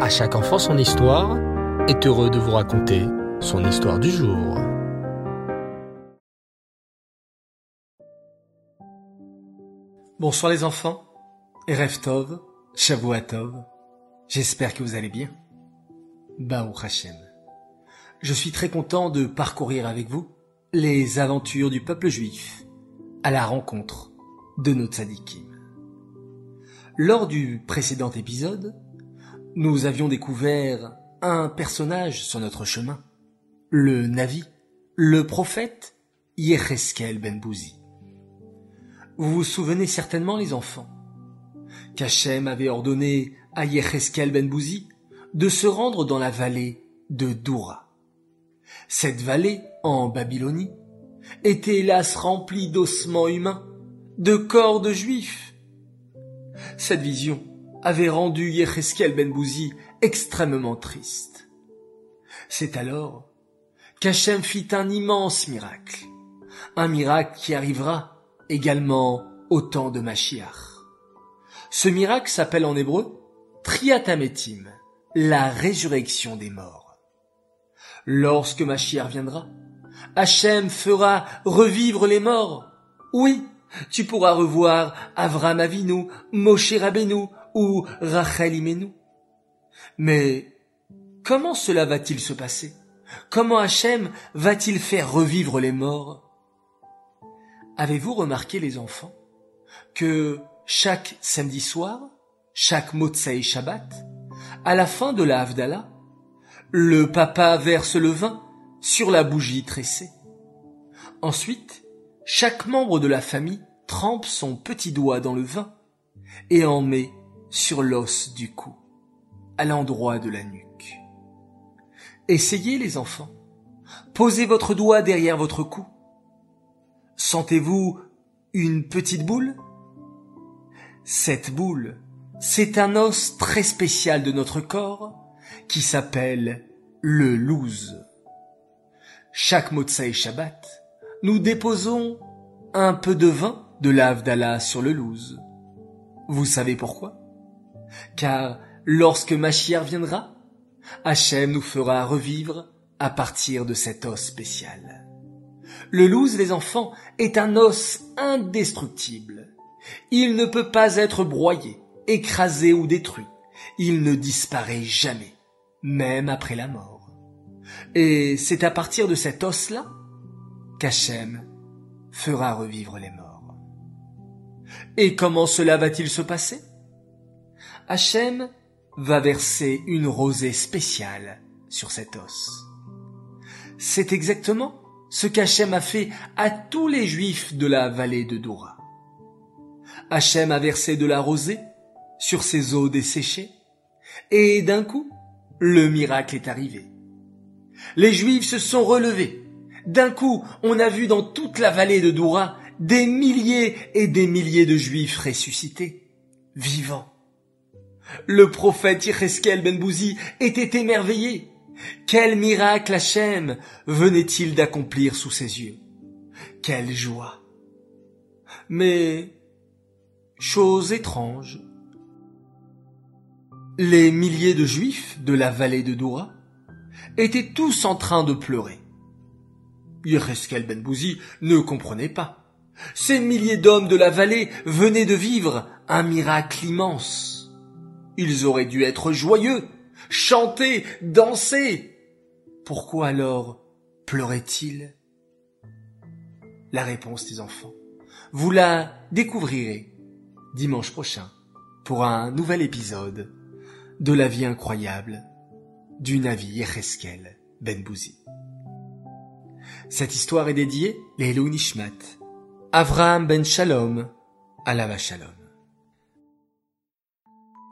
À chaque enfant son histoire est heureux de vous raconter son histoire du jour. Bonsoir les enfants, Erev Tov, Shavuatov, j'espère que vous allez bien. Baou Hashem. Je suis très content de parcourir avec vous les aventures du peuple juif à la rencontre de nos tzadikim. Lors du précédent épisode, nous avions découvert un personnage sur notre chemin, le Navi, le prophète Yecheskel Ben Bouzi. Vous vous souvenez certainement, les enfants, qu'Hachem avait ordonné à Yecheskel Ben Bouzi de se rendre dans la vallée de Doura. Cette vallée, en Babylonie, était hélas remplie d'ossements humains, de corps de juifs. Cette vision avait rendu Yecheskel Ben Bouzi extrêmement triste. C'est alors qu'Hachem fit un immense miracle, un miracle qui arrivera également au temps de Machiach. Ce miracle s'appelle en hébreu Triatametim, la résurrection des morts. Lorsque Machiach viendra, Hachem fera revivre les morts. Oui, tu pourras revoir Avram Avinu, Moshe Rabbeinu ou Rachel Imenu. Mais comment cela va-t-il se passer? Comment Hachem va-t-il faire revivre les morts? Avez-vous remarqué les enfants que chaque samedi soir, chaque Motsei Shabbat, à la fin de la Havdalah, le papa verse le vin sur la bougie tressée? Ensuite, chaque membre de la famille trempe son petit doigt dans le vin et en met sur l'os du cou, à l'endroit de la nuque. Essayez les enfants. Posez votre doigt derrière votre cou. Sentez-vous une petite boule? Cette boule, c'est un os très spécial de notre corps qui s'appelle le louse. Chaque Motsai Shabbat, nous déposons un peu de vin de l'Avdallah sur le louse. Vous savez pourquoi? Car lorsque Mashiach viendra, Hachem nous fera revivre à partir de cet os spécial. Le louse, les enfants, est un os indestructible. Il ne peut pas être broyé, écrasé ou détruit. Il ne disparaît jamais, même après la mort. Et c'est à partir de cet os-là qu'Hachem fera revivre les morts. Et comment cela va-t-il se passer? Hachem va verser une rosée spéciale sur cet os. C'est exactement ce qu'Hachem a fait à tous les juifs de la vallée de Dora. Hachem a versé de la rosée sur ces eaux desséchées, et d'un coup, le miracle est arrivé. Les juifs se sont relevés. D'un coup, on a vu dans toute la vallée de Doura des milliers et des milliers de juifs ressuscités, vivants. Le prophète Yecheskel Ben Bouzi était émerveillé. Quel miracle Hachem venait-il d'accomplir sous ses yeux Quelle joie Mais, chose étrange, les milliers de juifs de la vallée de Doura étaient tous en train de pleurer. Yecheskel Ben Bouzi ne comprenait pas. Ces milliers d'hommes de la vallée venaient de vivre un miracle immense. Ils auraient dû être joyeux, chanter, danser. Pourquoi alors pleuraient-ils La réponse des enfants, vous la découvrirez dimanche prochain pour un nouvel épisode de la vie incroyable du Navi Yecheskel Ben Bouzi. Cette histoire est dédiée Lelou Nishmat, Avraham Ben Shalom, Alava Shalom.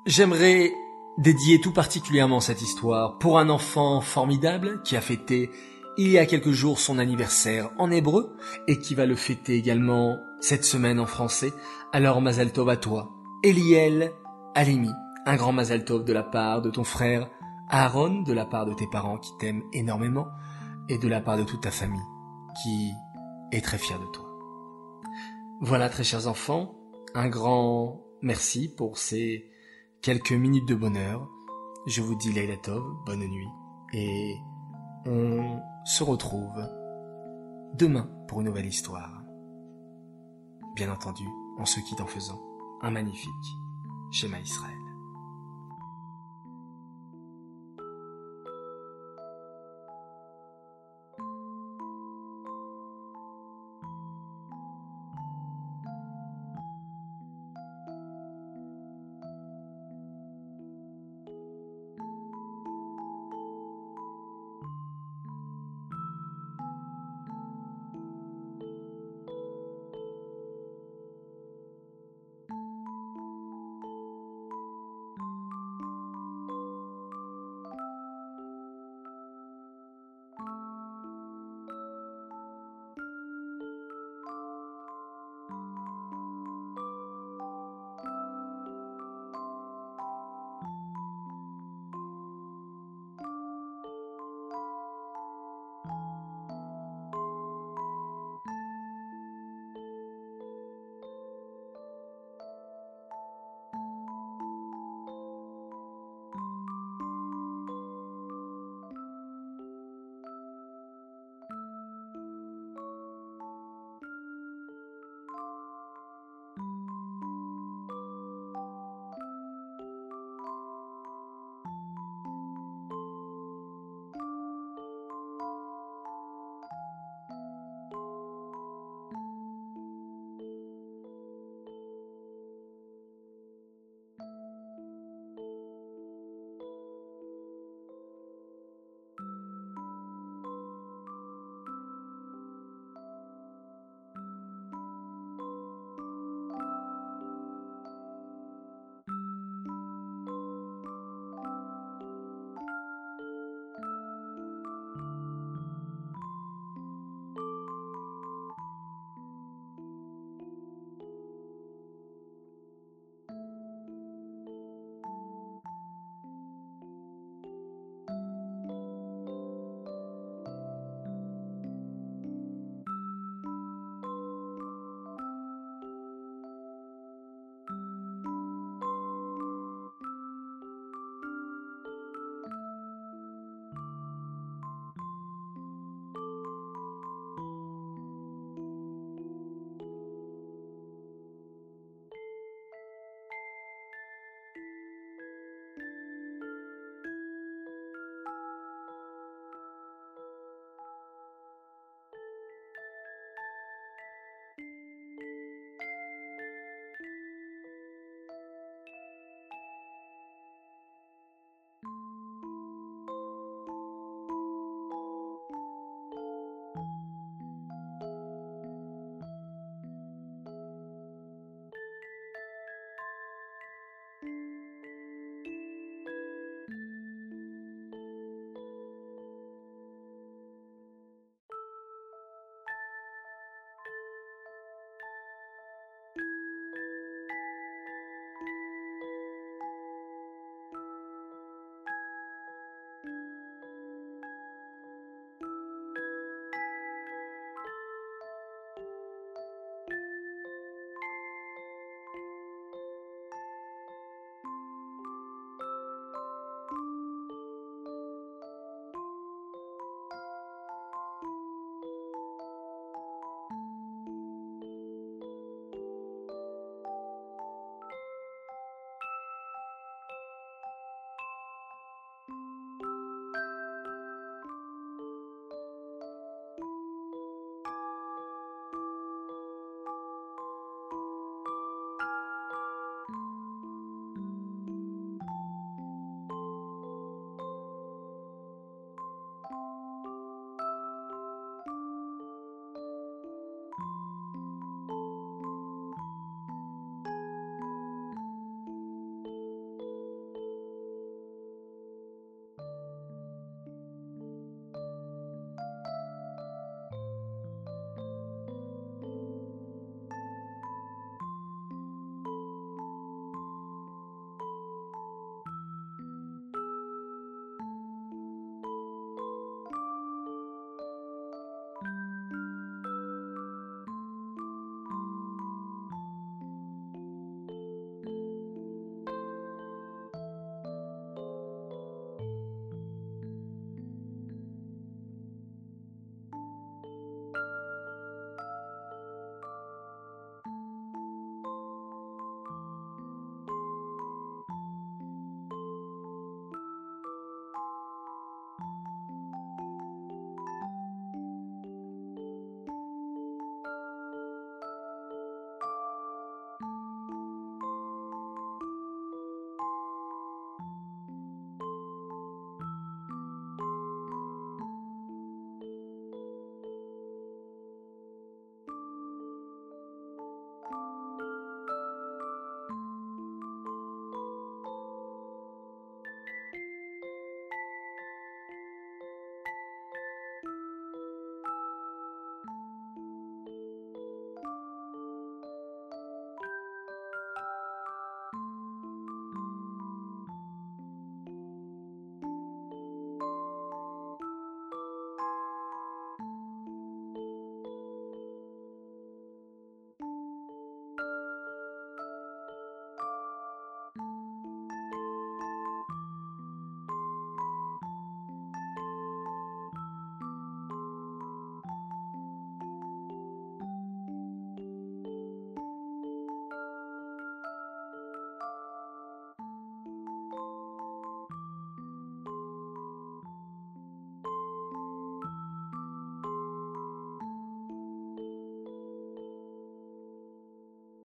J'aimerais dédier tout particulièrement cette histoire pour un enfant formidable qui a fêté il y a quelques jours son anniversaire en hébreu et qui va le fêter également cette semaine en français. Alors Mazal Tov à toi, Eliel Alimi, un grand Mazal Tov de la part de ton frère Aaron, de la part de tes parents qui t'aiment énormément et de la part de toute ta famille qui est très fière de toi. Voilà très chers enfants, un grand merci pour ces quelques minutes de bonheur je vous dis Leila Tov, bonne nuit, et on se retrouve demain pour une nouvelle histoire. Bien entendu, on se quitte en faisant un magnifique schéma Israël.